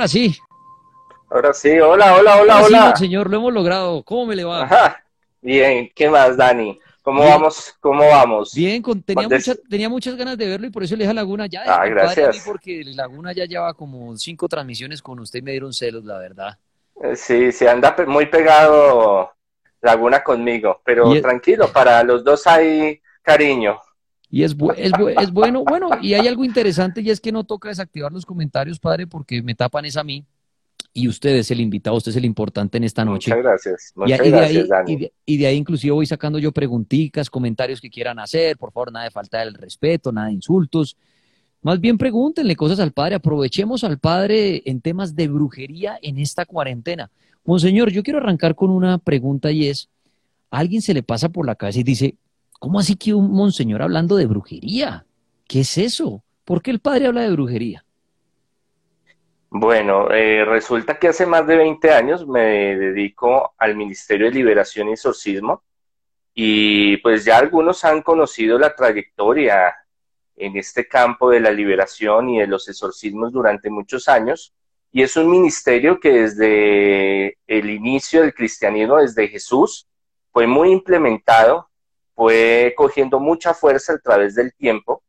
Ahora sí. Ahora sí, hola, hola, hola, hola. señor, lo hemos logrado. ¿Cómo me le va? Bien, ¿qué más, Dani? ¿Cómo vamos? ¿Cómo vamos? Bien, tenía, tenía muchas ganas de verlo y por eso le dije a Laguna ya. Ah, gracias. porque Laguna ya lleva como cinco transmisiones con usted y me dieron celos, la verdad. Eh, sí, se anda muy pegado Laguna conmigo, pero tranquilo, para los dos hay cariño. Y es, es, es, bueno, bueno, y hay algo interesante y es que no toca desactivar los comentarios, padre, porque me tapan es a mí. Y usted es el invitado, usted es el importante en esta noche. Muchas gracias. Muchas y, gracias, de ahí, Dani. Y, de, ahí inclusive voy sacando yo preguntitas, comentarios que quieran hacer, por favor, nada de falta del respeto, nada de insultos. Más bien pregúntenle cosas al padre, aprovechemos al padre en temas de brujería en esta cuarentena. Monseñor, yo quiero arrancar con una pregunta y es, ¿a alguien se le pasa por la cabeza y dice, ¿Cómo así que un monseñor hablando de brujería? ¿Qué es eso? ¿Por qué el padre habla de brujería? Bueno, eh, resulta que hace más de 20 años me dedico al Ministerio de Liberación y Exorcismo y pues ya algunos han conocido la trayectoria en este campo de la liberación y de los exorcismos durante muchos años. Y es un ministerio que desde el inicio del cristianismo, desde Jesús, fue muy implementado fue cogiendo mucha fuerza a través del tiempo,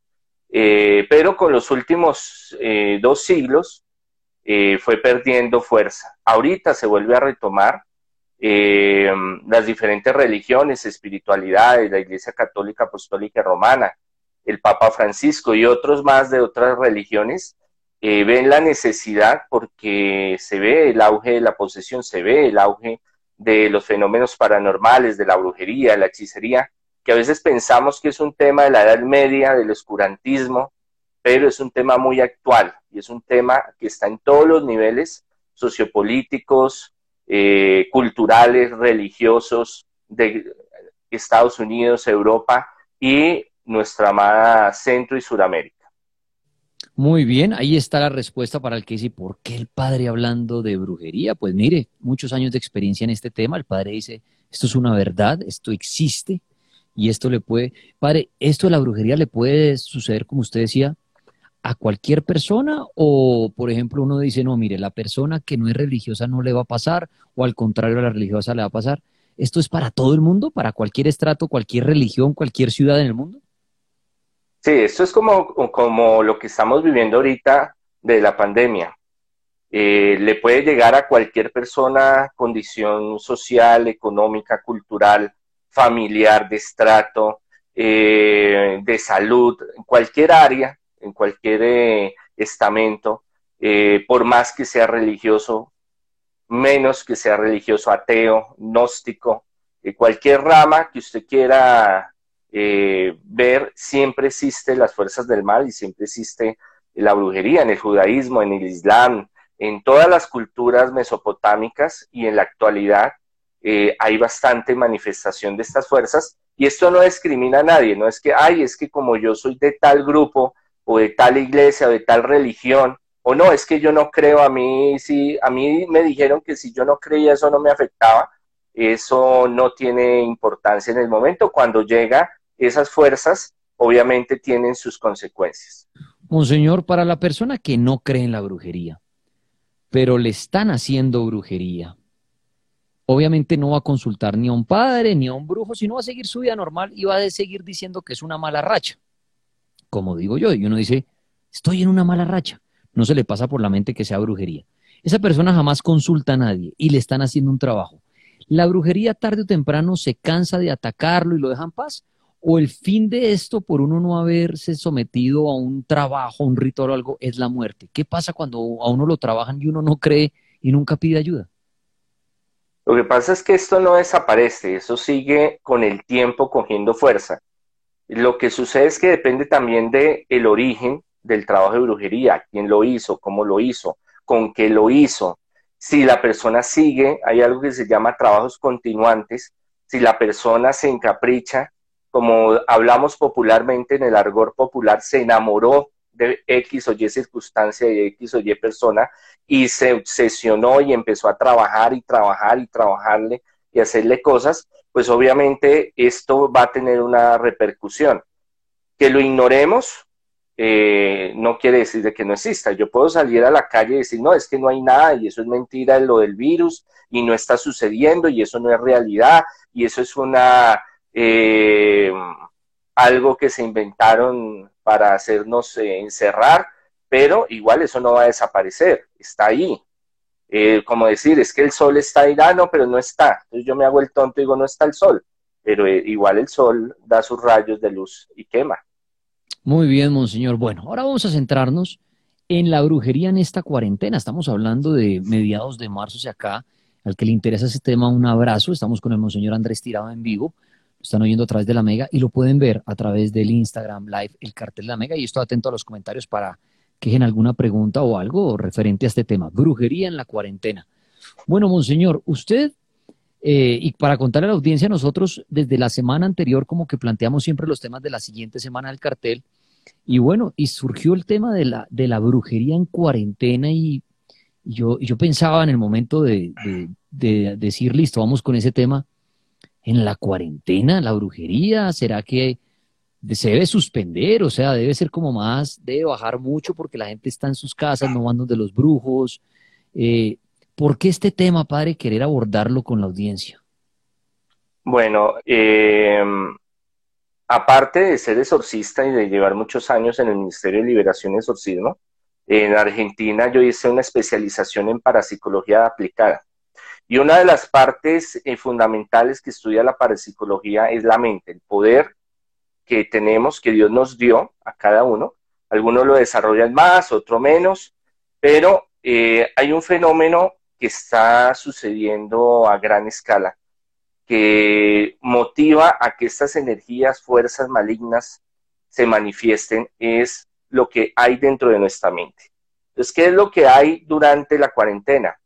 eh, pero con los últimos eh, dos siglos eh, fue perdiendo fuerza. Ahorita se vuelve a retomar las diferentes religiones, espiritualidades, la Iglesia Católica Apostólica Romana, el Papa Francisco y otros más de otras religiones ven la necesidad porque se ve el auge de la posesión, se ve el auge de los fenómenos paranormales, de la brujería, de la hechicería, que a veces pensamos que es un tema de la Edad Media, del oscurantismo, pero es un tema muy actual y es un tema que está en todos los niveles sociopolíticos, eh, culturales, religiosos de Estados Unidos, Europa y nuestra amada Centro y Suramérica. Muy bien, ahí está la respuesta para el que dice, ¿por qué el padre hablando de brujería? Pues mire, muchos años de experiencia en este tema, el padre dice, esto es una verdad, esto existe, y esto le puede, padre, esto de la brujería le puede suceder, como usted decía, a cualquier persona o, por ejemplo, uno dice, no, mire, la persona que no es religiosa no le va a pasar o al contrario a la religiosa le va a pasar. ¿Esto es para todo el mundo, para cualquier estrato, cualquier religión, cualquier ciudad en el mundo? Sí, esto es como, como lo que estamos viviendo ahorita de la pandemia. Eh, le puede llegar a cualquier persona, condición social, económica, cultural, familiar, de estrato, eh, de salud, en cualquier área, en cualquier eh, estamento, eh, por más que sea religioso, menos que sea religioso, ateo, gnóstico, cualquier rama que usted quiera ver, siempre existe las fuerzas del mal y siempre existe la brujería en el judaísmo, en el islam, en todas las culturas mesopotámicas y en la actualidad eh, hay bastante manifestación de estas fuerzas. Y esto no discrimina a nadie, no es que, ay, es que como yo soy de tal grupo o de tal iglesia o de tal religión, o no, es que yo no creo, a mí, si, a mí me dijeron que si yo no creía eso no me afectaba, eso no tiene importancia en el momento, cuando llega esas fuerzas, obviamente tienen sus consecuencias. Monseñor, para la persona que no cree en la brujería, pero le están haciendo brujería, obviamente no va a consultar ni a un padre ni a un brujo, sino va a seguir su vida normal y va a seguir diciendo que es una mala racha. Como digo yo, y uno dice, estoy en una mala racha. No se le pasa por la mente que sea brujería. Esa persona jamás consulta a nadie y le están haciendo un trabajo. ¿La brujería tarde o temprano se cansa de atacarlo y lo deja en paz? ¿O el fin de esto, por uno no haberse sometido a un trabajo, un ritual o algo, es la muerte? ¿Qué pasa cuando a uno lo trabajan y uno no cree y nunca pide ayuda? Lo que pasa es que esto no desaparece, eso sigue con el tiempo cogiendo fuerza. Lo que sucede es que depende también del el origen del trabajo de brujería, quién lo hizo, cómo lo hizo, con qué lo hizo. Si la persona sigue, hay algo que se llama trabajos continuantes, si la persona se encapricha, como hablamos popularmente en el argor popular, se enamoró de X o Y circunstancia de X o Y persona y se obsesionó y empezó a trabajar y trabajar y trabajarle y hacerle cosas, pues obviamente esto va a tener una repercusión. Que lo ignoremos eh, no quiere decir de que no exista. Yo puedo salir a la calle y decir, no, es que no hay nada y eso es mentira lo del virus y no está sucediendo y eso no es realidad y eso es una eh, algo que se inventaron para hacernos eh, encerrar, pero igual eso no va a desaparecer, está ahí. Como decir, es que el sol está ahí, ah, pero no está. Entonces yo me hago el tonto y digo, no está el sol, pero igual el sol da sus rayos de luz y quema. Muy bien, monseñor. Bueno, ahora vamos a centrarnos en la brujería en esta cuarentena. Estamos hablando de mediados de marzo hacia acá. Al que le interesa ese tema, un abrazo. Estamos con el monseñor Andrés Tirado en vivo. Lo están oyendo a través de la Mega y lo pueden ver a través del Instagram Live, el cartel de la Mega. Y estoy atento a los comentarios para que dejen alguna pregunta o algo referente a este tema. Brujería en la cuarentena. Bueno, monseñor, usted eh, y para contarle a la audiencia, nosotros desde la semana anterior como que planteamos siempre los temas de la siguiente semana del cartel. Y bueno, y surgió el tema de la, de la brujería en cuarentena y, yo, yo pensaba en el momento de, de, decir, listo, vamos con ese tema. En la cuarentena, la brujería, ¿será que se debe suspender? O sea, debe ser como más, debe bajar mucho porque la gente está en sus casas, no van donde los brujos. Eh, ¿Por qué este tema, padre, querer abordarlo con la audiencia? Bueno, eh, aparte de ser exorcista y de llevar muchos años en el Ministerio de Liberación y Exorcismo, en Argentina yo hice una especialización en parapsicología aplicada. Y una de las partes eh, fundamentales que estudia la parapsicología es la mente, el poder que tenemos, que Dios nos dio a cada uno. Algunos lo desarrollan más, otros menos, pero eh, hay un fenómeno que está sucediendo a gran escala, que motiva a que estas energías, fuerzas malignas se manifiesten, es lo que hay dentro de nuestra mente. Entonces, ¿qué es lo que hay durante la cuarentena?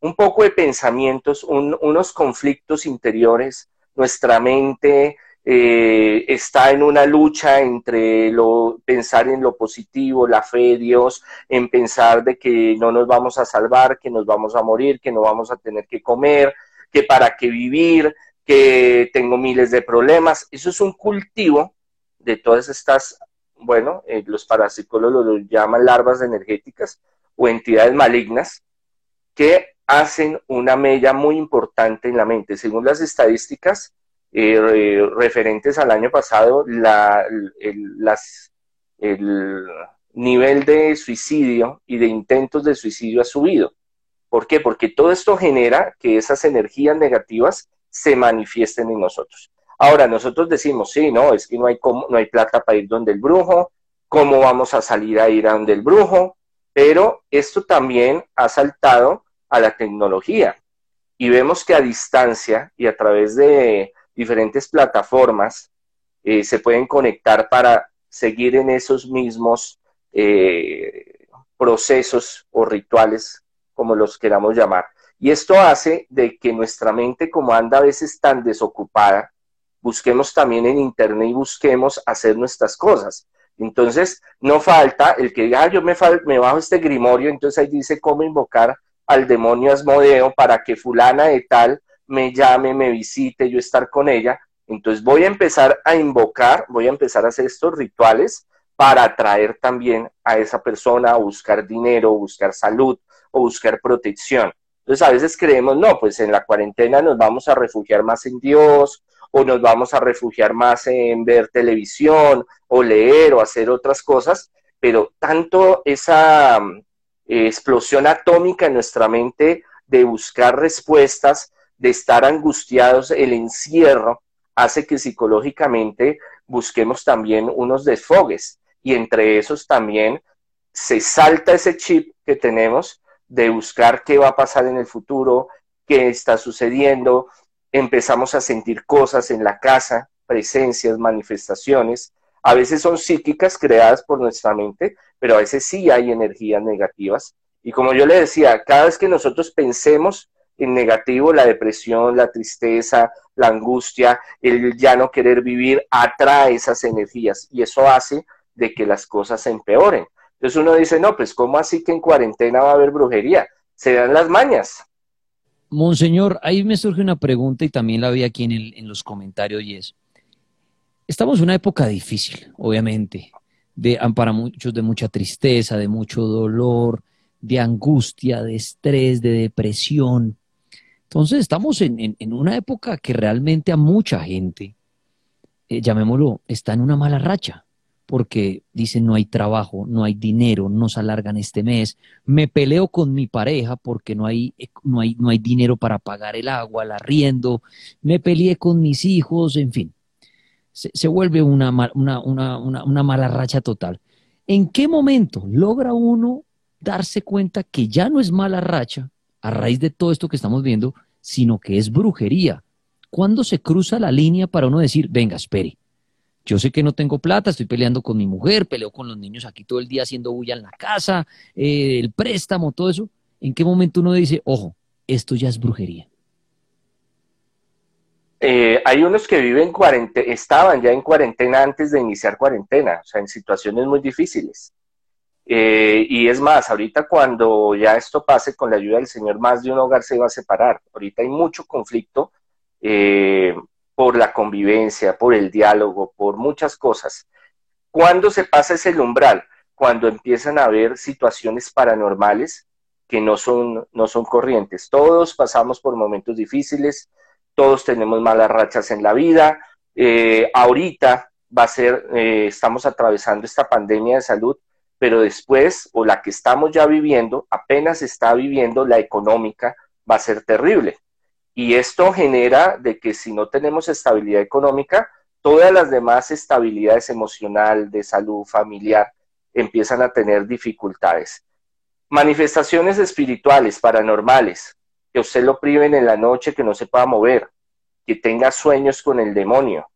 Un poco de pensamientos, unos conflictos interiores, nuestra mente eh, está en una lucha entre lo, pensar en lo positivo, la fe de Dios, en pensar de que no nos vamos a salvar, que nos vamos a morir, que no vamos a tener que comer, que para qué vivir, que tengo miles de problemas. Eso es un cultivo de todas estas, bueno, eh, los parapsicólogos lo llaman larvas energéticas o entidades malignas que hacen una mella muy importante en la mente. Según las estadísticas, eh, referentes al año pasado, la, el, nivel de suicidio y de intentos de suicidio ha subido. ¿Por qué? Porque todo esto genera que esas energías negativas se manifiesten en nosotros. Ahora, nosotros decimos, sí, no, es que no hay, no hay plata para ir donde el brujo, ¿cómo vamos a salir a ir a donde el brujo? Pero esto también ha saltado a la tecnología y vemos que a distancia y a través de diferentes plataformas eh, se pueden conectar para seguir en esos mismos eh, procesos o rituales, como los queramos llamar. Y esto hace de que nuestra mente, como anda a veces tan desocupada, busquemos también en Internet y busquemos hacer nuestras cosas. Entonces, no falta el que diga, ah, yo me, me bajo este grimorio, entonces ahí dice cómo invocar al demonio Asmodeo para que fulana de tal me llame, me visite, yo estar con ella. Entonces voy a empezar a invocar, voy a empezar a hacer estos rituales para atraer también a esa persona buscar dinero, buscar salud o buscar protección. Entonces a veces creemos, no, pues en la cuarentena nos vamos a refugiar más en Dios o nos vamos a refugiar más en ver televisión o leer o hacer otras cosas, pero tanto esa eh, explosión atómica en nuestra mente de buscar respuestas de estar angustiados, el encierro hace que psicológicamente busquemos también unos desfogues. Y entre esos también se salta ese chip que tenemos de buscar qué va a pasar en el futuro, qué está sucediendo, empezamos a sentir cosas en la casa, presencias, manifestaciones, a veces son psíquicas creadas por nuestra mente, pero a veces sí hay energías negativas. Y como yo le decía, cada vez que nosotros pensemos en negativo, la depresión, la tristeza, la angustia, el ya no querer vivir, atrae esas energías y eso hace de que las cosas se empeoren. Entonces uno dice, no, pues ¿cómo así que en cuarentena va a haber brujería? Se dan las mañas. Monseñor, ahí me surge una pregunta y también la vi aquí en, en los comentarios y es, estamos en una época difícil, obviamente, de, para muchos de mucha tristeza, de mucho dolor, de angustia, de estrés, de depresión. Entonces estamos en, una época que realmente a mucha gente, eh, llamémoslo, está en una mala racha, porque dicen no hay trabajo, no hay dinero, no se alargan este mes, me peleo con mi pareja porque no hay, no hay, no hay dinero para pagar el agua, el arriendo, me peleé con mis hijos, en fin se, vuelve una, una, una mala racha total. ¿En qué momento logra uno darse cuenta que ya no es mala racha a raíz de todo esto que estamos viendo, sino que es brujería? ¿Cuándo se cruza la línea para uno decir, venga, espere? Yo sé que no tengo plata, estoy peleando con mi mujer, peleo con los niños aquí todo el día haciendo bulla en la casa, eh, el préstamo, todo eso. ¿En qué momento uno dice, ojo, esto ya es brujería? Eh, hay unos que viven cuarentena, estaban ya en cuarentena antes de iniciar cuarentena, o sea, en situaciones muy difíciles. Eh, y es más, ahorita cuando ya esto pase con la ayuda del Señor, más de un hogar se va a separar. Ahorita hay mucho conflicto eh, por la convivencia, por el diálogo, por muchas cosas. ¿Cuándo se pasa ese umbral? Cuando empiezan a haber situaciones paranormales que no son, no son corrientes. Todos pasamos por momentos difíciles, todos tenemos malas rachas en la vida. Eh, ahorita va a ser, eh, estamos atravesando esta pandemia de salud, pero después, o la que estamos ya viviendo, apenas está viviendo la económica, va a ser terrible. Y esto genera de que si no tenemos estabilidad económica, todas las demás estabilidades emocional, de salud, familiar, empiezan a tener dificultades. Manifestaciones espirituales, paranormales, que usted lo priven en la noche, que no se pueda mover, que tenga sueños con el demonio,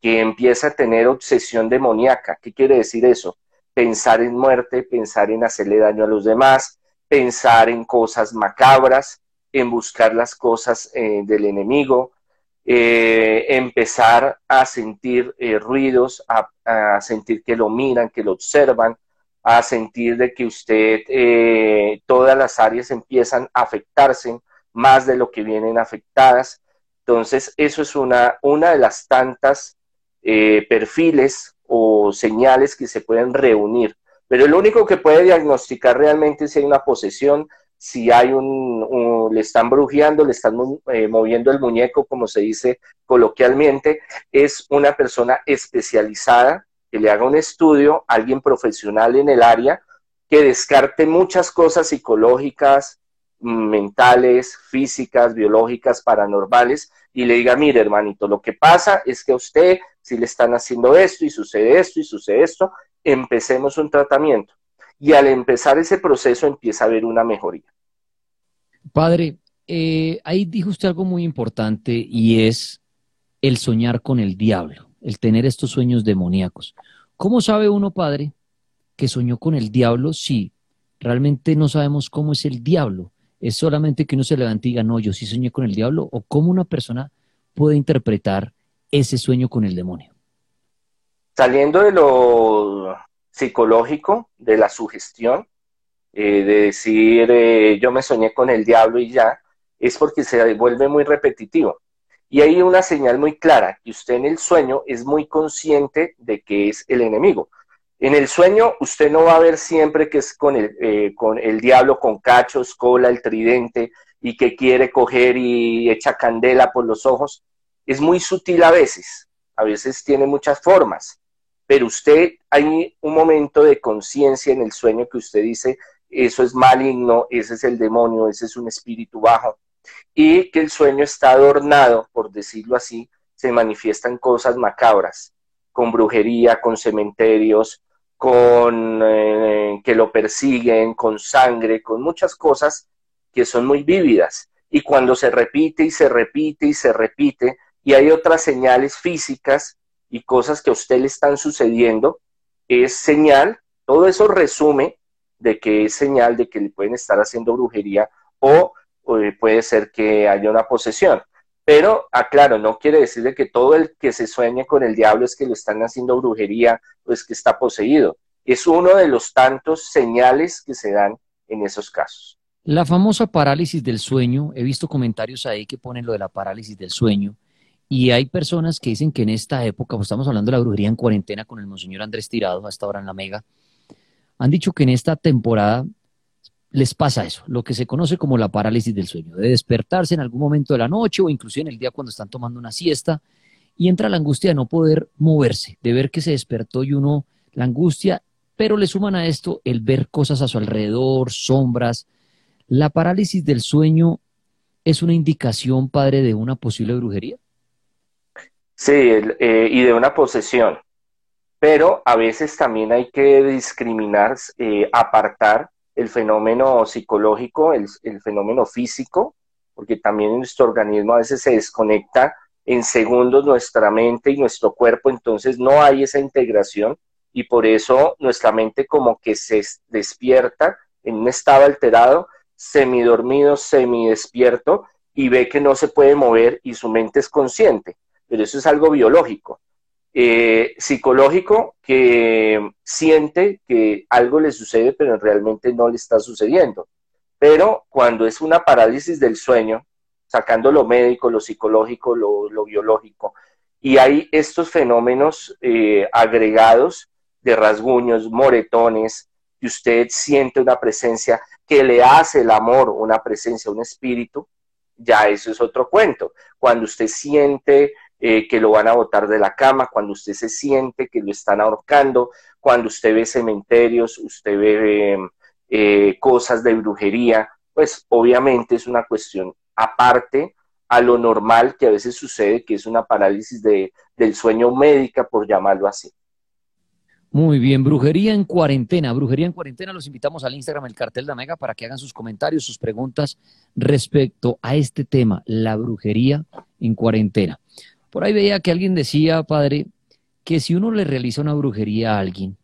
que empiece a tener obsesión demoníaca. ¿Qué quiere decir eso? Pensar en muerte, pensar en hacerle daño a los demás, pensar en cosas macabras, en buscar las cosas eh, del enemigo, eh, empezar a sentir eh, ruidos, a, a, sentir que lo miran, que lo observan, a sentir de que usted, todas las áreas empiezan a afectarse más de lo que vienen afectadas. Entonces, eso es una, una de las tantas perfiles o señales que se pueden reunir. Pero el único que puede diagnosticar realmente si hay una posesión, si hay un, le están brujeando, le están eh, moviendo el muñeco, como se dice coloquialmente, es una persona especializada que le haga un estudio, alguien profesional en el área, que descarte muchas cosas psicológicas, mentales, físicas, biológicas, paranormales, y le diga, mire hermanito, lo que pasa es que a usted si le están haciendo esto y sucede esto y sucede esto, empecemos un tratamiento. Y al empezar ese proceso empieza a haber una mejoría. Padre, eh, ahí dijo usted algo muy importante y es el soñar con el diablo, el tener estos sueños demoníacos. ¿Cómo sabe uno, padre, que soñó con el diablo si realmente no sabemos cómo es el diablo? ¿Es solamente que uno se levante y diga, no, yo sí soñé con el diablo? ¿O cómo una persona puede interpretar ese sueño con el demonio? Saliendo de lo psicológico, de la sugestión, eh, de decir eh, yo me soñé con el diablo y ya, es porque se vuelve muy repetitivo. Y hay una señal muy clara, que usted en el sueño es muy consciente de que es el enemigo. En el sueño usted no va a ver siempre que es con el, eh, con el diablo con cachos, cola, el tridente y que quiere coger y echa candela por los ojos. Es muy sutil a veces, a veces tiene muchas formas, pero usted hay un momento de conciencia en el sueño que usted dice, eso es maligno, ese es el demonio, ese es un espíritu bajo, y que el sueño está adornado, por decirlo así, se manifiestan cosas macabras, con brujería, con cementerios, con eh, que lo persiguen, con sangre, con muchas cosas que son muy vívidas. Y cuando se repite y se repite y se repite, y hay otras señales físicas y cosas que a usted le están sucediendo, es señal, todo eso resume de que es señal de que le pueden estar haciendo brujería o, o puede ser que haya una posesión. Pero, aclaro, no quiere decir de que todo el que se sueñe con el diablo es que lo están haciendo brujería o es que está poseído. Es uno de los tantos señales que se dan en esos casos. La famosa parálisis del sueño, he visto comentarios ahí que ponen lo de la parálisis del sueño, y hay personas que dicen que en esta época, pues estamos hablando de la brujería en cuarentena con el monseñor Andrés Tirado, hasta ahora en la Mega, han dicho que en esta temporada les pasa eso, lo que se conoce como la parálisis del sueño, de despertarse en algún momento de la noche o inclusive en el día cuando están tomando una siesta y entra la angustia de no poder moverse, de ver que se despertó y uno, la angustia, pero le suman a esto el ver cosas a su alrededor, sombras. ¿La parálisis del sueño es una indicación, padre, de una posible brujería? Sí, eh, y de una posesión. Pero a veces también hay que discriminar, eh, apartar el fenómeno psicológico, el, fenómeno físico, porque también nuestro organismo a veces se desconecta en segundos nuestra mente y nuestro cuerpo, entonces no hay esa integración y por eso nuestra mente como que se despierta en un estado alterado, semidormido, semidespierto y ve que no se puede mover y su mente es consciente pero eso es algo biológico. Eh, psicológico que siente que algo le sucede, pero realmente no le está sucediendo. Pero cuando es una parálisis del sueño, sacando lo médico, lo psicológico, lo, biológico, y hay estos fenómenos eh, agregados de rasguños, moretones, que usted siente una presencia que le hace el amor, una presencia, un espíritu, ya eso es otro cuento. Cuando usted siente eh, que lo van a botar de la cama, cuando usted se siente que lo están ahorcando, cuando usted ve cementerios, usted ve eh, cosas de brujería, pues obviamente es una cuestión aparte a lo normal que a veces sucede, que es una parálisis de, del sueño médica, por llamarlo así. Muy bien, Brujería en Cuarentena. Brujería en Cuarentena, los invitamos al Instagram, el cartel de Mega, para que hagan sus comentarios, sus preguntas respecto a este tema, la brujería en cuarentena. Por ahí veía que alguien decía, padre, que si uno le realiza una brujería a alguien,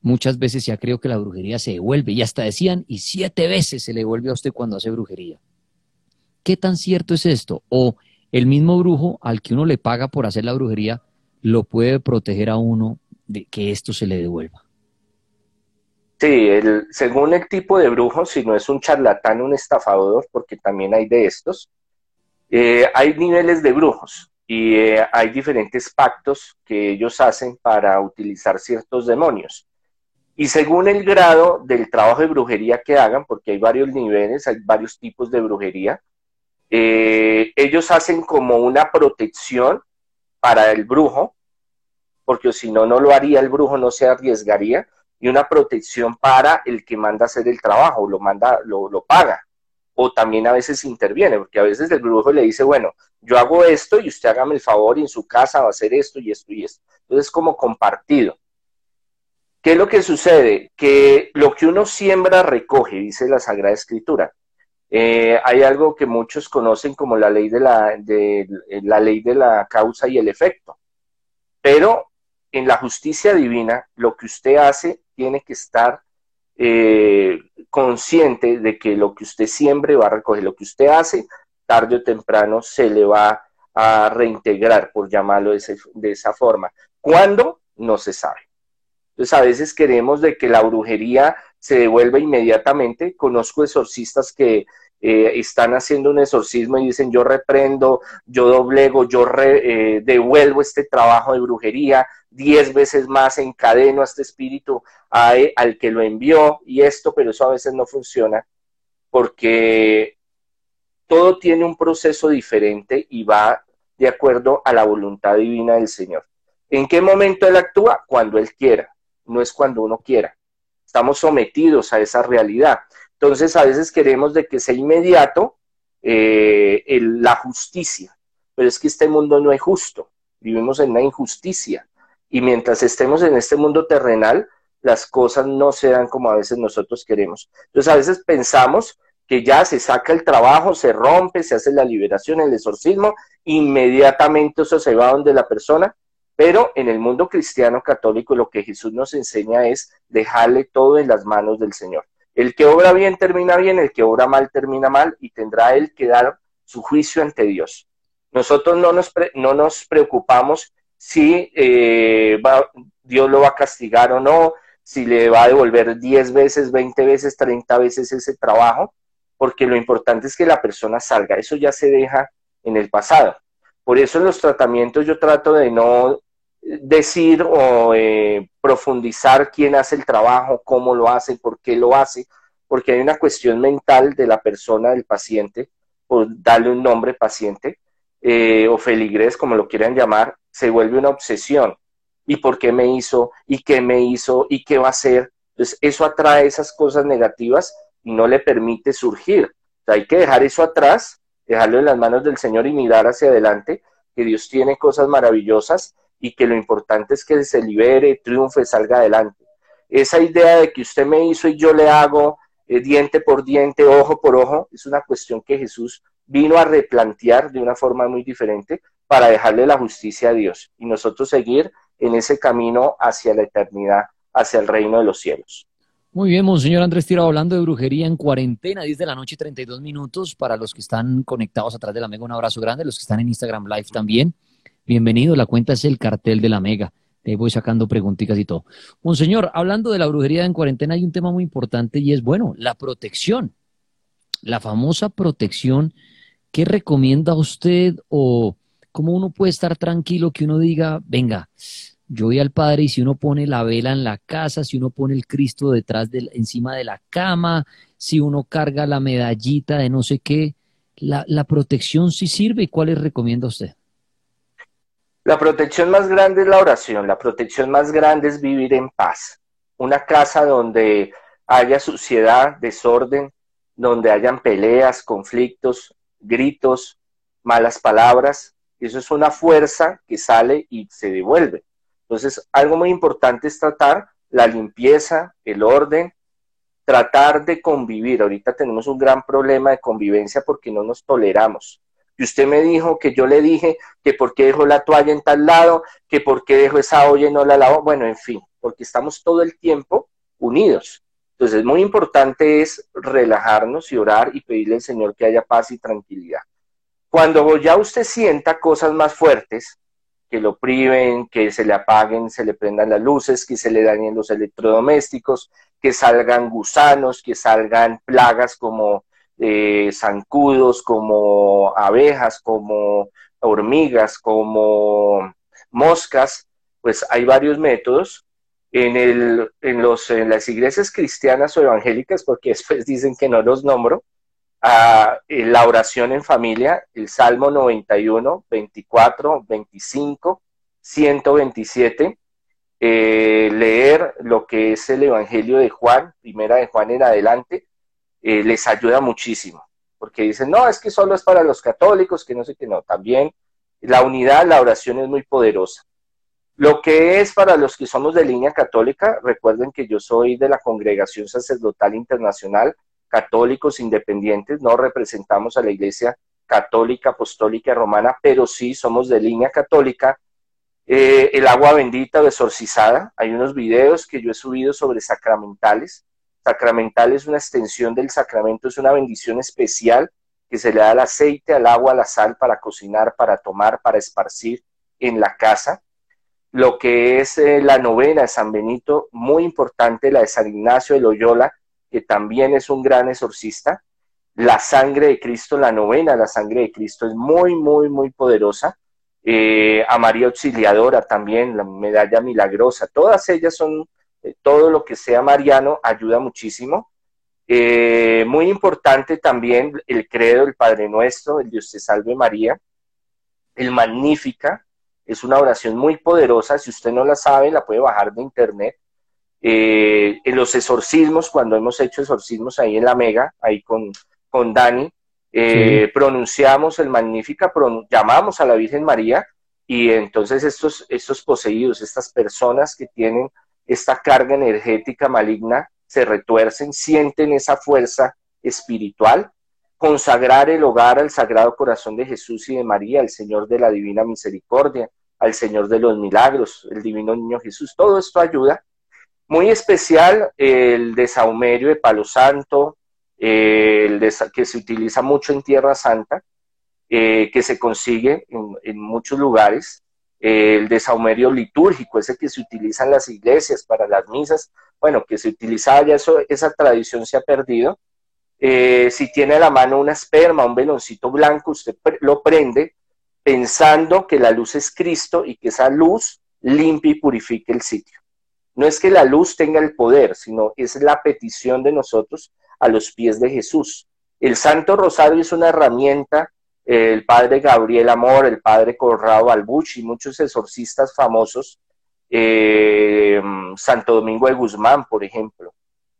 muchas veces ya creo que la brujería se devuelve, y hasta decían, y siete veces se le devuelve a usted cuando hace brujería. ¿Qué tan cierto es esto? O el mismo brujo al que uno le paga por hacer la brujería lo puede proteger a uno de que esto se le devuelva. Sí, según el tipo de brujo, si no es un charlatán, un estafador, porque también hay de estos, eh, hay niveles de brujos y eh, hay diferentes pactos que ellos hacen para utilizar ciertos demonios. Y según el grado del trabajo de brujería que hagan, porque hay varios niveles, hay varios tipos de brujería, eh, ellos hacen como una protección para el brujo, porque si no, no lo haría el brujo, no se arriesgaría, y una protección para el que manda hacer el trabajo, lo manda, lo, lo paga o también a veces interviene, porque a veces el brujo le dice, bueno, yo hago esto y usted hágame el favor en su casa va a hacer esto y esto y esto. Entonces, como compartido. ¿Qué es lo que sucede? Que lo que uno siembra recoge, dice la Sagrada Escritura. Eh, hay algo que muchos conocen como la ley de la, de, la ley de la causa y el efecto. Pero en la justicia divina, lo que usted hace tiene que estar eh, consciente de que lo que usted siembre va a recoger, lo que usted hace, tarde o temprano se le va a reintegrar, por llamarlo de, esa forma. ¿Cuándo? No se sabe. Entonces a veces queremos de que la brujería se devuelva inmediatamente. Conozco exorcistas que eh, están haciendo un exorcismo y dicen yo reprendo, yo doblego, yo eh, devuelvo este trabajo de brujería, diez veces más encadeno a este espíritu al que lo envió y esto, pero eso a veces no funciona porque todo tiene un proceso diferente y va de acuerdo a la voluntad divina del Señor. ¿En qué momento Él actúa? Cuando Él quiera, no es cuando uno quiera. Estamos sometidos a esa realidad. Entonces a veces queremos de que sea inmediato eh, la justicia, pero es que este mundo no es justo, vivimos en una injusticia y mientras estemos en este mundo terrenal, las cosas no se dan como a veces nosotros queremos. Entonces a veces pensamos que ya se saca el trabajo, se rompe, se hace la liberación, el exorcismo, inmediatamente eso se va donde la persona, pero en el mundo cristiano católico lo que Jesús nos enseña es dejarle todo en las manos del Señor. El que obra bien termina bien, el que obra mal termina mal y tendrá él que dar su juicio ante Dios. Nosotros no nos, no nos preocupamos si eh, Dios lo va a castigar o no, si le va a devolver 10 veces, 20 veces, 30 veces ese trabajo, porque lo importante es que la persona salga. Eso ya se deja en el pasado. Por eso en los tratamientos yo trato de no decir o eh, profundizar quién hace el trabajo, cómo lo hace, por qué lo hace, porque hay una cuestión mental de la persona, del paciente, por darle un nombre paciente, eh, o feligres, como lo quieran llamar, se vuelve una obsesión. ¿Y por qué me hizo? ¿Y qué me hizo? ¿Y qué va a hacer? Entonces, eso atrae esas cosas negativas y no le permite surgir. hay que dejar eso atrás, dejarlo en las manos del Señor y mirar hacia adelante, que Dios tiene cosas maravillosas y que lo importante es que se libere, triunfe, salga adelante. Esa idea de que usted me hizo y yo le hago eh, diente por diente, ojo por ojo, es una cuestión que Jesús vino a replantear de una forma muy diferente para dejarle la justicia a Dios y nosotros seguir en ese camino hacia la eternidad, hacia el reino de los cielos. Muy bien, Monseñor Andrés Tiro, hablando de brujería en cuarentena, 10 de la noche, 32 minutos. Para los que están conectados atrás de la Mega, un abrazo grande. Los que están en Instagram Live también. Bienvenido, la cuenta es el cartel de la Mega. Ahí voy sacando preguntitas y todo. Monseñor, hablando de la brujería en cuarentena, hay un tema muy importante y es, bueno, la protección. La famosa protección. ¿Qué recomienda usted o cómo uno puede estar tranquilo que uno diga, venga, yo voy al Padre y si uno pone la vela en la casa, si uno pone el Cristo detrás de, encima de la cama, si uno carga la medallita de no sé qué, la, la protección sí sirve y cuáles recomienda usted? La protección más grande es la oración, la protección más grande es vivir en paz. Una casa donde haya suciedad, desorden, donde hayan peleas, conflictos, gritos, malas palabras. Eso es una fuerza que sale y se devuelve. Entonces, algo muy importante es tratar la limpieza, el orden, tratar de convivir. Ahorita tenemos un gran problema de convivencia porque no nos toleramos y usted me dijo que yo le dije que por qué dejó la toalla en tal lado, que por qué dejó esa olla y no la lavó, bueno, en fin, porque estamos todo el tiempo unidos. Entonces, muy importante es relajarnos y orar y pedirle al Señor que haya paz y tranquilidad. Cuando ya usted sienta cosas más fuertes, que lo priven, que se le apaguen, se le prendan las luces, que se le dañen los electrodomésticos, que salgan gusanos, que salgan plagas como eh, zancudos, como abejas, como hormigas, como moscas, pues hay varios métodos. En, el, en, los, en las iglesias cristianas o evangélicas, porque después dicen que no los nombro, a la oración en familia, el Salmo 91, 24, 25, 127, leer lo que es el Evangelio de Juan, primera de Juan en adelante, eh, les ayuda muchísimo, porque dicen, no, es que solo es para los católicos, que no sé qué, no, también la unidad, la oración es muy poderosa. Lo que es para los que somos de línea católica, recuerden que yo soy de la Congregación Sacerdotal Internacional, católicos independientes, no representamos a la Iglesia católica, apostólica, romana, pero sí somos de línea católica. Eh, el agua bendita o exorcizada, hay unos videos que yo he subido sobre sacramentales, Sacramental es una extensión del sacramento, es una bendición especial que se le da al aceite, al agua, a la sal para cocinar, para tomar, para esparcir en la casa. Lo que es eh, la novena de San Benito, muy importante, la de San Ignacio de Loyola, que también es un gran exorcista. La sangre de Cristo, la novena, la sangre de Cristo es muy, muy, muy poderosa. Eh, a María Auxiliadora también, la medalla milagrosa, todas ellas son eh, todo lo que sea mariano ayuda muchísimo. Eh, muy importante también el credo del Padre Nuestro, el Dios te salve María, el Magnífica, es una oración muy poderosa, si usted no la sabe, la puede bajar de internet. Eh, en los exorcismos, cuando hemos hecho exorcismos ahí en la Mega, ahí con, con Dani, pronunciamos el Magnífica, llamamos a la Virgen María y entonces estos, estos poseídos, estas personas que tienen esta carga energética maligna, se retuercen, sienten esa fuerza espiritual, consagrar el hogar al Sagrado Corazón de Jesús y de María, al Señor de la Divina Misericordia, al Señor de los Milagros, el Divino Niño Jesús. Todo esto ayuda. Muy especial el de Palo Santo, el que se utiliza mucho en Tierra Santa, eh, que se consigue en, muchos lugares, el de saumerio litúrgico, ese que se utiliza en las iglesias para las misas, bueno, que se utilizaba ya, eso, esa tradición se ha perdido. Eh, si tiene a la mano una esperma, un veloncito blanco, usted lo prende pensando que la luz es Cristo y que esa luz limpie y purifique el sitio. No es que la luz tenga el poder, sino es la petición de nosotros a los pies de Jesús. El Santo Rosario es una herramienta, el padre Gabriel Amor, el padre Corrado Balbucci, muchos exorcistas famosos, eh, Santo Domingo de Guzmán, por ejemplo.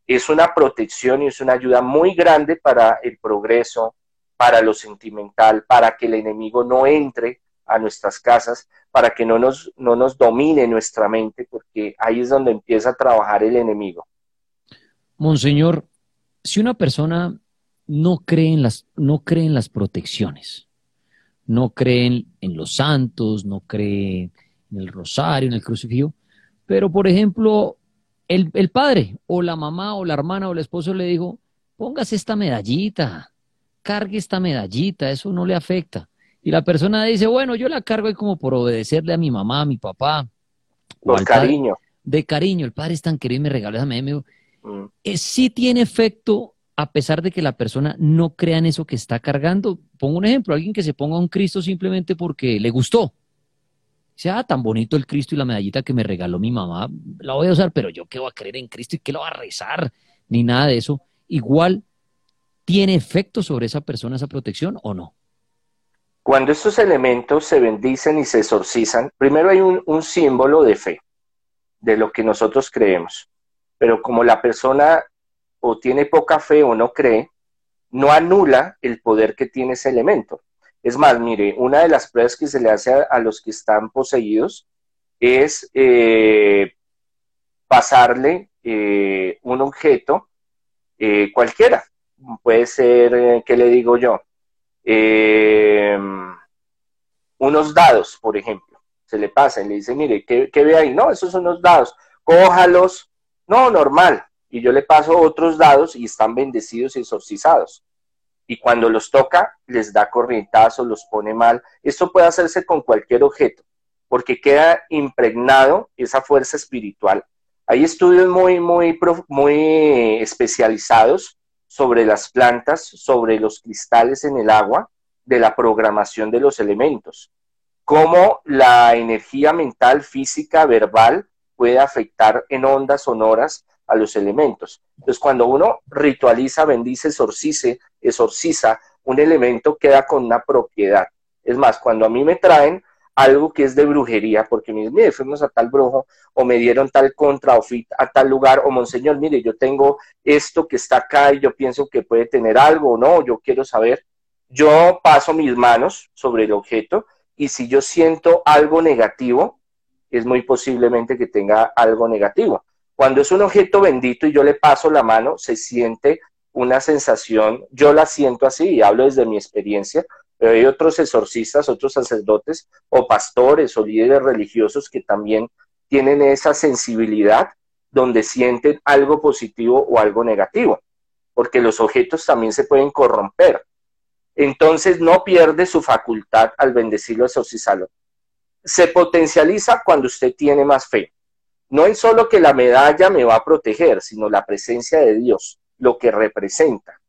Es una protección y es una ayuda muy grande para el progreso, para lo sentimental, para que el enemigo no entre a nuestras casas, para que no nos, no nos domine nuestra mente, porque ahí es donde empieza a trabajar el enemigo. Monseñor, si una persona no cree en las, no cree en las protecciones, no cree en, los santos, no cree en el rosario, en el crucifijo, pero por ejemplo, el, el padre o la mamá o la hermana o el esposo le dijo, póngase esta medallita, cargue esta medallita, eso no le afecta. Y la persona dice, bueno, yo la cargo ahí como por obedecerle a mi mamá, a mi papá. Por cariño. de cariño, el padre es tan querido y me regaló esa medalla. Mm. Eh, sí tiene efecto a pesar de que la persona no crea en eso que está cargando. Pongo un ejemplo, alguien que se ponga un Cristo simplemente porque le gustó. Dice, ah, tan bonito el Cristo y la medallita que me regaló mi mamá, la voy a usar, pero yo qué voy a creer en Cristo y qué lo voy a rezar, ni nada de eso. Igual, ¿tiene efecto sobre esa persona esa protección o no? Cuando estos elementos se bendicen y se exorcizan, primero hay un símbolo de fe, de lo que nosotros creemos pero como la persona o tiene poca fe o no cree, no anula el poder que tiene ese elemento. Es más, mire, una de las pruebas que se le hace a, los que están poseídos es eh, pasarle eh, un objeto eh, cualquiera. Puede ser, ¿qué le digo yo? unos dados, por ejemplo. Se le pasa y le dice, mire, ¿qué, ¿qué, ve ahí? No, esos son unos dados. Cójalos, no, normal. Y yo le paso otros dados y están bendecidos y exorcizados. Y cuando los toca, les da corrientazo, los pone mal. Esto puede hacerse con cualquier objeto, porque queda impregnado esa fuerza espiritual. Hay estudios muy, muy, muy especializados sobre las plantas, sobre los cristales en el agua, de la programación de los elementos, cómo la energía mental, física, verbal puede afectar en ondas sonoras a los elementos. Entonces, cuando uno ritualiza, bendice, exorcice, exorciza, un elemento queda con una propiedad. Es más, cuando a mí me traen algo que es de brujería, porque me dicen, mire, fuimos a tal brujo, o me dieron tal contra, o a tal lugar, o monseñor, mire, yo tengo esto que está acá y yo pienso que puede tener algo, o no, yo quiero saber. Yo paso mis manos sobre el objeto y si yo siento algo negativo, es muy posiblemente que tenga algo negativo. Cuando es un objeto bendito y yo le paso la mano, se siente una sensación, yo la siento así y hablo desde mi experiencia, pero hay otros exorcistas, otros sacerdotes o pastores o líderes religiosos que también tienen esa sensibilidad donde sienten algo positivo o algo negativo, porque los objetos también se pueden corromper. Entonces no pierde su facultad al bendecirlo, exorcizarlo se potencializa cuando usted tiene más fe. No es solo que la medalla me va a proteger, sino la presencia de Dios, lo que representa.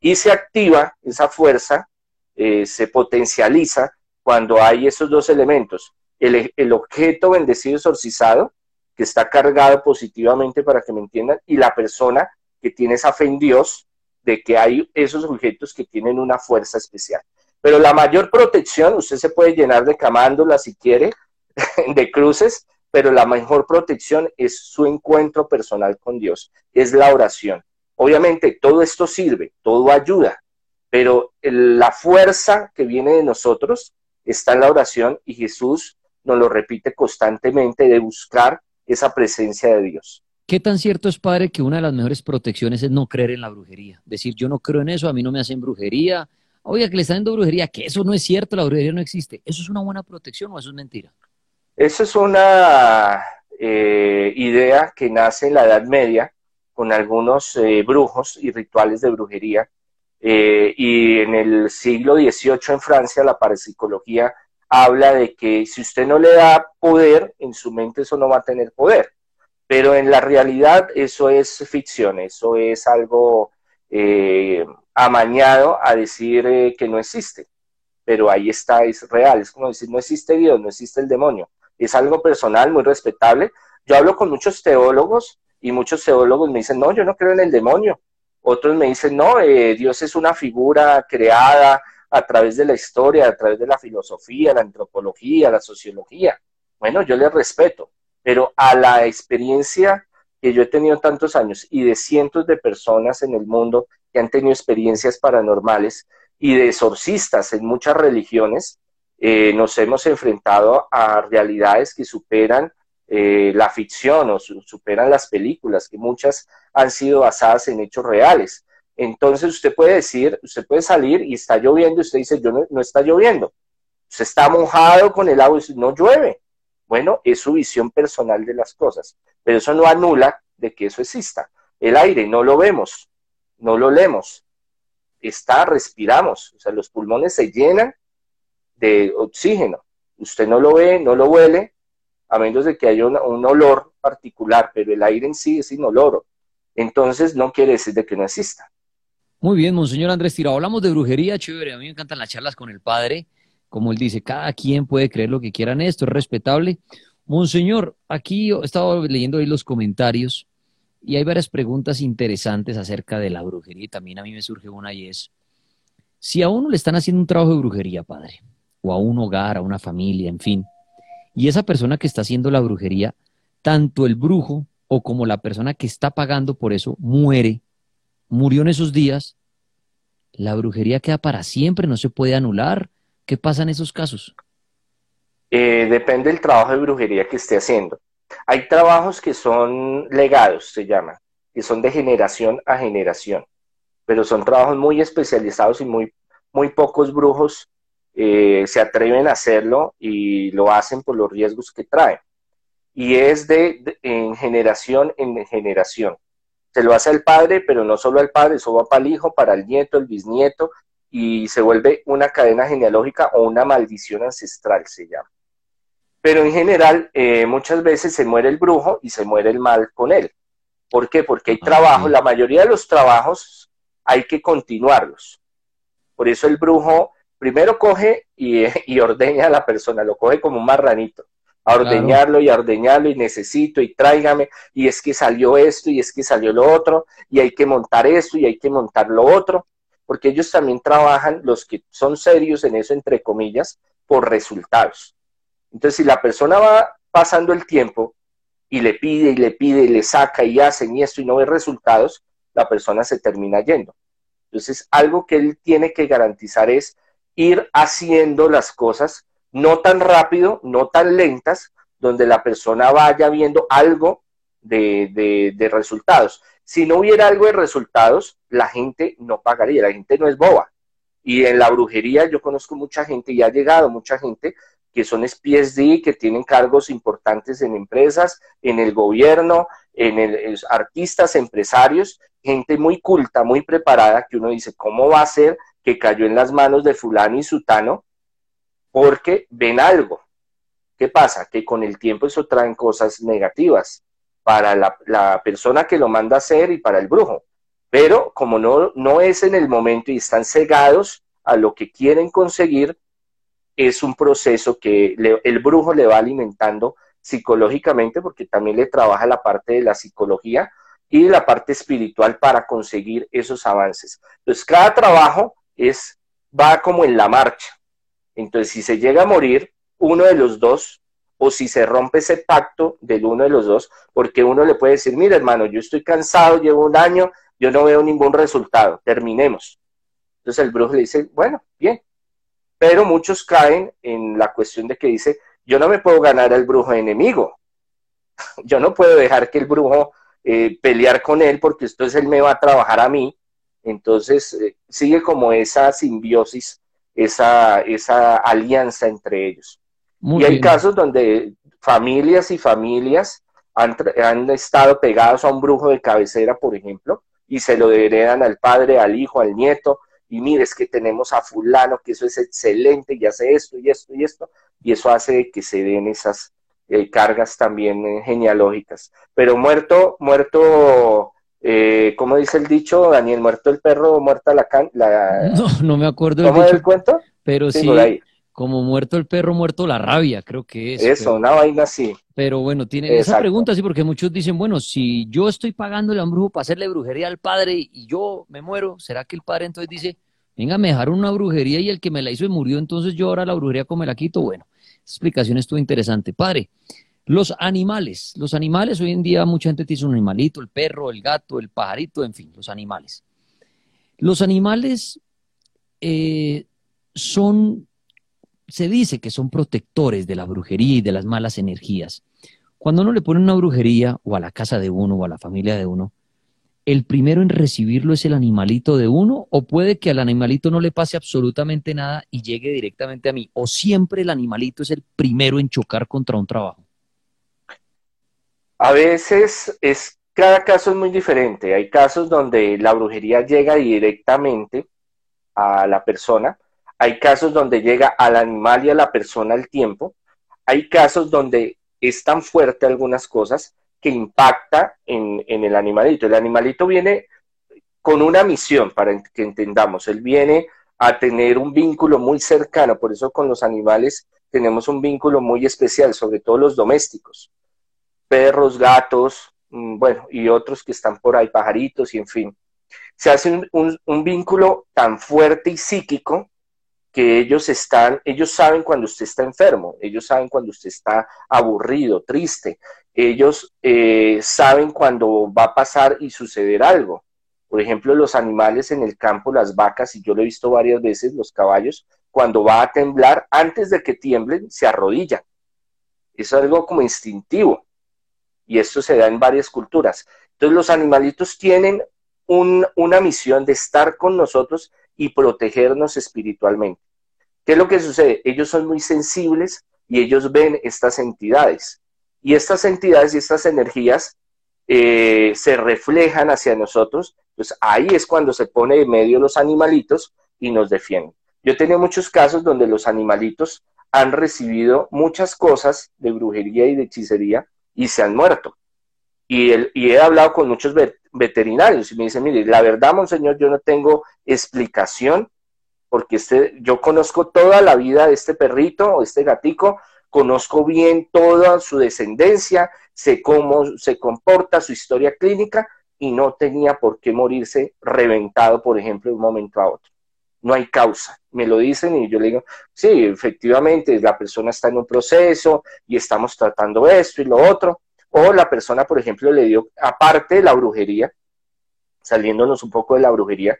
Y se activa esa fuerza, eh, se potencializa cuando hay esos dos elementos. El, objeto bendecido exorcizado, que está cargado positivamente para que me entiendan, y la persona que tiene esa fe en Dios de que hay esos objetos que tienen una fuerza especial. Pero la mayor protección, usted se puede llenar de camándulas si quiere, de cruces, pero la mejor protección es su encuentro personal con Dios, es la oración. Obviamente todo esto sirve, todo ayuda, pero la fuerza que viene de nosotros está en la oración y Jesús nos lo repite constantemente de buscar esa presencia de Dios. ¿Qué tan cierto es, padre, que una de las mejores protecciones es no creer en la brujería? Decir, yo no creo en eso, a mí no me hacen brujería, oiga, que le están dando brujería, que eso no es cierto, la brujería no existe. ¿Eso es una buena protección o eso es mentira? Eso es una eh, idea que nace en la Edad Media con algunos eh, brujos y rituales de brujería Eh, y en el siglo XVIII en Francia la parapsicología habla de que si usted no le da poder, en su mente eso no va a tener poder. Pero en la realidad eso es ficción, eso es algo eh, amañado a decir que no existe. Pero ahí está, es real. Es como decir, no existe Dios, no existe el demonio. Es algo personal, muy respetable. Yo hablo con muchos teólogos y muchos teólogos me dicen, no, yo no creo en el demonio. Otros me dicen, no, eh, Dios es una figura creada a través de la historia, a través de la filosofía, la antropología, la sociología. Bueno, yo les respeto, pero a la experiencia que yo he tenido tantos años y de cientos de personas en el mundo que han tenido experiencias paranormales y de exorcistas en muchas religiones, eh, nos hemos enfrentado a realidades que superan eh, la ficción o superan las películas, que muchas han sido basadas en hechos reales. Entonces usted puede decir, usted puede salir y está lloviendo y usted dice, yo no, está lloviendo. Usted está mojado con el agua y no llueve. Bueno, es su visión personal de las cosas, pero eso no anula de que eso exista. El aire no lo vemos, no lo leemos, está, respiramos, o sea, los pulmones se llenan de oxígeno. Usted no lo ve, no lo huele, a menos de que haya un olor particular, pero el aire en sí es inoloro. Entonces no quiere decir de que no exista. Muy bien, Monseñor Andrés Tirado. Hablamos de brujería, chévere. A mí me encantan las charlas con el padre. Como él dice, cada quien puede creer lo que quiera en esto, es respetable. Monseñor, aquí he estado leyendo ahí los comentarios y hay varias preguntas interesantes acerca de la brujería y también a mí me surge una y es, si a uno le están haciendo un trabajo de brujería, padre, o a un hogar, a una familia, en fin, y esa persona que está haciendo la brujería, tanto el brujo o como la persona que está pagando por eso muere, murió en esos días, la brujería queda para siempre, no se puede anular. ¿Qué pasa en esos casos? Eh, depende del trabajo de brujería que esté haciendo. Hay trabajos que son legados, se llaman, que son de generación a generación, pero son trabajos muy especializados y muy, muy pocos brujos eh, se atreven a hacerlo y lo hacen por los riesgos que traen. Y es de, en generación en generación. Se lo hace al padre, pero no solo al padre, eso va para el hijo, para el nieto, el bisnieto, y se vuelve una cadena genealógica o una maldición ancestral, se llama. Pero en general, eh, muchas veces se muere el brujo y se muere el mal con él. ¿Por qué? Porque hay trabajo, la mayoría de los trabajos hay que continuarlos. Por eso el brujo primero coge y, ordeña a la persona, lo coge como un marranito, a ordeñarlo y a ordeñarlo y necesito y tráigame y es que salió esto y es que salió lo otro y hay que montar esto y hay que montar lo otro, porque ellos también trabajan, los que son serios en eso, entre comillas, por resultados. Entonces, si la persona va pasando el tiempo y le pide y le pide y le saca y hacen y esto y no ve resultados, la persona se termina yendo. Entonces, algo que él tiene que garantizar es ir haciendo las cosas no tan rápido, no tan lentas, donde la persona vaya viendo algo de, resultados. Si no hubiera algo de resultados, la gente no pagaría, la gente no es boba. Y en la brujería yo conozco mucha gente y ha llegado mucha gente que son de que tienen cargos importantes en empresas, en el gobierno, en el, artistas, empresarios, gente muy culta, muy preparada, que uno dice, ¿cómo va a ser que cayó en las manos de fulano y sutano porque ven algo. ¿Qué pasa? Que con el tiempo eso traen cosas negativas para la, persona que lo manda a hacer y para el brujo. Pero como no, no es en el momento y están cegados a lo que quieren conseguir, es un proceso que el brujo le va alimentando psicológicamente porque también le trabaja la parte de la psicología y la parte espiritual para conseguir esos avances. Entonces, cada trabajo es, va como en la marcha. Entonces, si se llega a morir uno de los dos, o si se rompe ese pacto del uno de los dos, porque uno le puede decir, mira hermano, yo estoy cansado, llevo un año, yo no veo ningún resultado, terminemos. Entonces el brujo le dice, bueno, bien. Pero muchos caen en la cuestión de que dice, yo no me puedo ganar al brujo enemigo. Yo no puedo dejar que el brujo eh, pelear con él porque entonces él me va a trabajar a mí entonces, eh, sigue como esa simbiosis, esa, esa alianza entre ellos. y hay casos donde familias y familias han, han, estado pegados a un brujo de cabecera, por ejemplo, y se lo heredan al padre, al hijo, al nieto, y mires que tenemos a fulano, que eso es excelente y hace esto y esto y esto, y eso hace que se den esas eh, cargas también eh, genealógicas. Pero muerto, muerto, eh, ¿cómo dice el dicho, Daniel? Muerto el perro, muerta la... Can la... No, no me acuerdo. ¿Cómo el cuento? Pero sí, como muerto el perro, muerto la rabia, creo que es. Eso, una vaina así. Pero bueno, tiene esa pregunta, sí, porque muchos dicen, bueno, si yo estoy pagando el brujo para hacerle brujería al padre y yo me muero, ¿será que el padre entonces dice, venga, me dejaron una brujería y el que me la hizo y murió, entonces yo ahora la brujería como me la quito? Bueno, esa explicación estuvo interesante. Padre, los animales, los animales, hoy en día mucha gente dice un animalito, el perro, el gato, el pajarito, en fin, los animales. Los animales eh, son se dice que son protectores de la brujería y de las malas energías. Cuando uno le pone una brujería o a la casa de uno o a la familia de uno, el primero en recibirlo es el animalito de uno o puede que al animalito no le pase absolutamente nada y llegue directamente a mí o siempre el animalito es el primero en chocar contra un trabajo. A veces es cada caso es muy diferente. Hay casos donde la brujería llega directamente a la persona hay casos donde llega al animal y a la persona al tiempo. Hay casos donde es tan fuerte algunas cosas que impacta en, el animalito. El animalito viene con una misión, para que entendamos. Él viene a tener un vínculo muy cercano, por eso con los animales tenemos un vínculo muy especial, sobre todo los domésticos. Perros, gatos, mm, bueno, y otros que están por ahí, pajaritos, y en fin. Se hace un vínculo tan fuerte y psíquico que ellos están, ellos saben cuando usted está enfermo, ellos saben cuando usted está aburrido, triste, ellos eh, saben cuando va a pasar y suceder algo. Por ejemplo, los animales en el campo, las vacas, y yo lo he visto varias veces, los caballos, cuando va a temblar, antes de que tiemblen, se arrodillan. Es algo como instintivo. Y esto se da en varias culturas. Entonces los animalitos tienen una misión de estar con nosotros y protegernos espiritualmente. ¿Qué es lo que sucede? Ellos son muy sensibles y ellos ven estas entidades. Y estas entidades y estas energías eh, se reflejan hacia nosotros. Pues ahí es cuando se pone en medio los animalitos y nos defienden. Yo he tenido muchos casos donde los animalitos han recibido muchas cosas de brujería y de hechicería y se han muerto. Y, y he hablado con muchos veterinarios y me dicen, mire, la verdad, monseñor, yo no tengo explicación porque este, yo conozco toda la vida de este perrito o este gatico, conozco bien toda su descendencia, sé cómo se comporta, su historia clínica y no tenía por qué morirse reventado, por ejemplo, de un momento a otro. No hay causa. Me lo dicen y yo le digo, sí, efectivamente, la persona está en un proceso y estamos tratando esto y lo otro. O la persona, por ejemplo, le dio, aparte de la brujería, saliéndonos un poco de la brujería,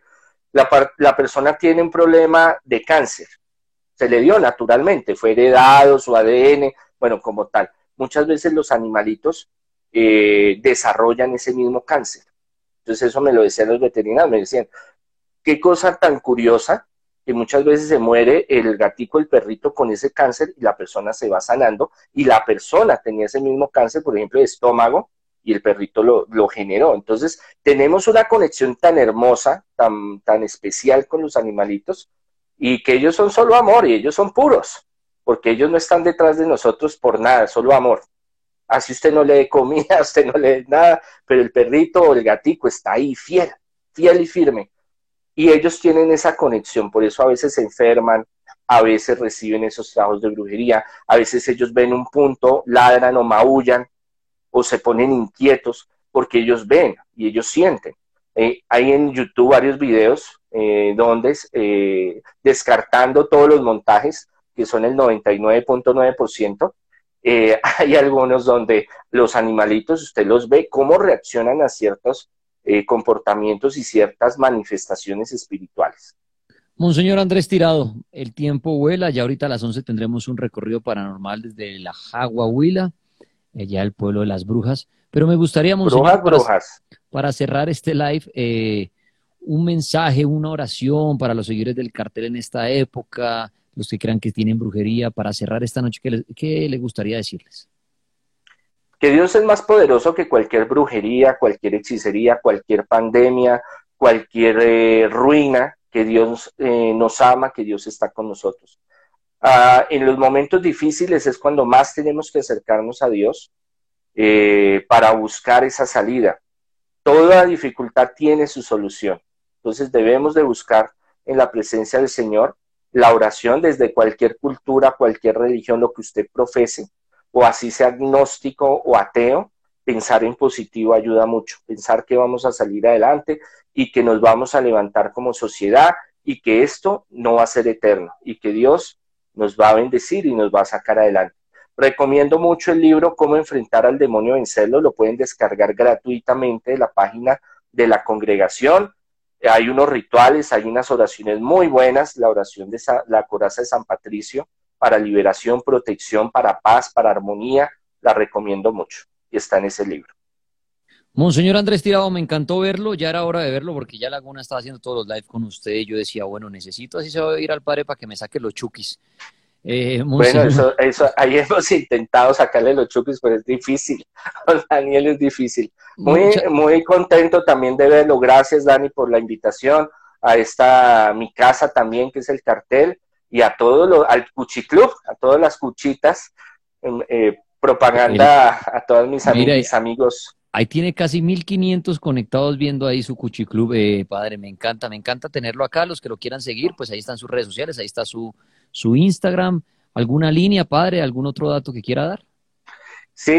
la, persona tiene un problema de cáncer. Se le dio naturalmente, fue heredado su ADN, bueno, como tal. Muchas veces los animalitos eh, desarrollan ese mismo cáncer. Entonces eso me lo decían los veterinarios, me decían, qué cosa tan curiosa que muchas veces se muere el gatico, el perrito con ese cáncer y la persona se va sanando y la persona tenía ese mismo cáncer, por ejemplo, de estómago y el perrito lo, generó. Entonces, tenemos una conexión tan hermosa, tan, tan especial con los animalitos y que ellos son solo amor y ellos son puros, porque ellos no están detrás de nosotros por nada, solo amor. Así usted no le dé comida, usted no le dé nada, pero el perrito o el gatico está ahí fiel, fiel y firme. Y ellos tienen esa conexión, por eso a veces se enferman, a veces reciben esos trabajos de brujería, a veces ellos ven un punto, ladran o maullan, o se ponen inquietos porque ellos ven y ellos sienten. Eh, hay en YouTube varios videos eh, donde eh, descartando todos los montajes, que son el 99.9%, hay algunos donde los animalitos, usted los ve, cómo reaccionan a ciertos comportamientos y ciertas manifestaciones espirituales. Monseñor Andrés Tirado, el tiempo vuela, ya ahorita a las 11 tendremos un recorrido paranormal desde la Jagua Huila ya el pueblo de las brujas. Pero me gustaría, Monseñor, para, cerrar este live, eh, un mensaje, una oración para los seguidores del cartel en esta época, los que crean que tienen brujería, para cerrar esta noche, ¿qué le, gustaría decirles? Que Dios es más poderoso que cualquier brujería, cualquier hechicería, cualquier pandemia, cualquier eh, ruina que Dios eh, nos ama, que Dios está con nosotros. Ah, en los momentos difíciles es cuando más tenemos que acercarnos a Dios eh, para buscar esa salida. Toda dificultad tiene su solución. Entonces debemos de buscar en la presencia del Señor la oración desde cualquier cultura, cualquier religión, lo que usted profese, o así sea agnóstico o ateo, pensar en positivo ayuda mucho, pensar que vamos a salir adelante y que nos vamos a levantar como sociedad y que esto no va a ser eterno y que Dios nos va a bendecir y nos va a sacar adelante. Recomiendo mucho el libro Cómo enfrentar al demonio vencerlo, lo pueden descargar gratuitamente de la página de la congregación. Hay unos rituales, hay unas oraciones muy buenas, la oración de la coraza de San Patricio para liberación, protección, para paz, para armonía, la recomiendo mucho y está en ese libro. Monseñor Andrés Tirado, me encantó verlo, ya era hora de verlo porque ya Laguna estaba haciendo todos los live con usted y yo decía, bueno, necesito así se va a ir al padre para que me saque los chukis. Eh, bueno, eso, eso, ahí hemos intentado sacarle los chukis, pero es difícil. Daniel es difícil. Muy, muy contento también de verlo. Gracias, Dani, por la invitación a esta mi casa también, que es el cartel, y a todo lo, al Cuchiclub, a todas las cuchitas, eh, propaganda a todos mis, mis amigos. Ahí tiene casi 1500 conectados viendo ahí su Cuchiclub, eh, padre, me encanta, me encanta tenerlo acá, los que lo quieran seguir, pues ahí están sus redes sociales, ahí está su, su Instagram, alguna línea, padre, algún otro dato que quiera dar. Sí,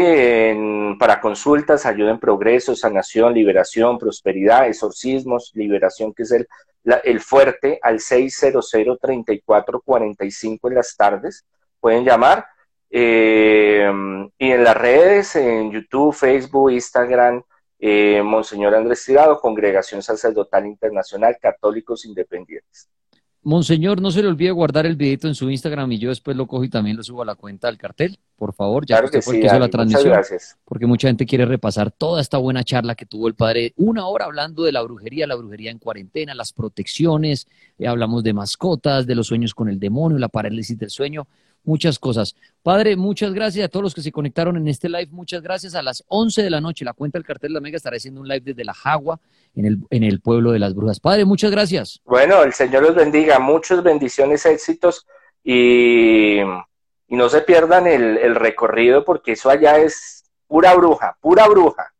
para consultas, ayuda en progreso, sanación, liberación, prosperidad, exorcismos, liberación, que es el, el fuerte, al 600-3445 en las tardes. Pueden llamar eh, y en las redes, en YouTube, Facebook, Instagram, eh, Monseñor Andrés Tirado, Congregación Sacerdotal Internacional, Católicos Independientes. Monseñor, no se le olvide guardar el videito en su Instagram y yo después lo cojo y también lo subo a la cuenta del cartel, por favor, ya que, fue la transmisión. gracias. Porque mucha gente quiere repasar toda esta buena charla que tuvo el padre, una hora hablando de la brujería, la brujería en cuarentena, las protecciones, eh, hablamos de mascotas, de los sueños con el demonio, la parálisis del sueño muchas cosas. Padre, muchas gracias a todos los que se conectaron en este live. Muchas gracias. A las 11 de la noche, la cuenta del cartel de la Mega estará haciendo un live desde La Jagua, en el, en el pueblo de las brujas. Padre, muchas gracias. Bueno, el Señor los bendiga. Muchas bendiciones, éxitos y, y no se pierdan el, el recorrido porque eso allá es pura bruja, pura bruja.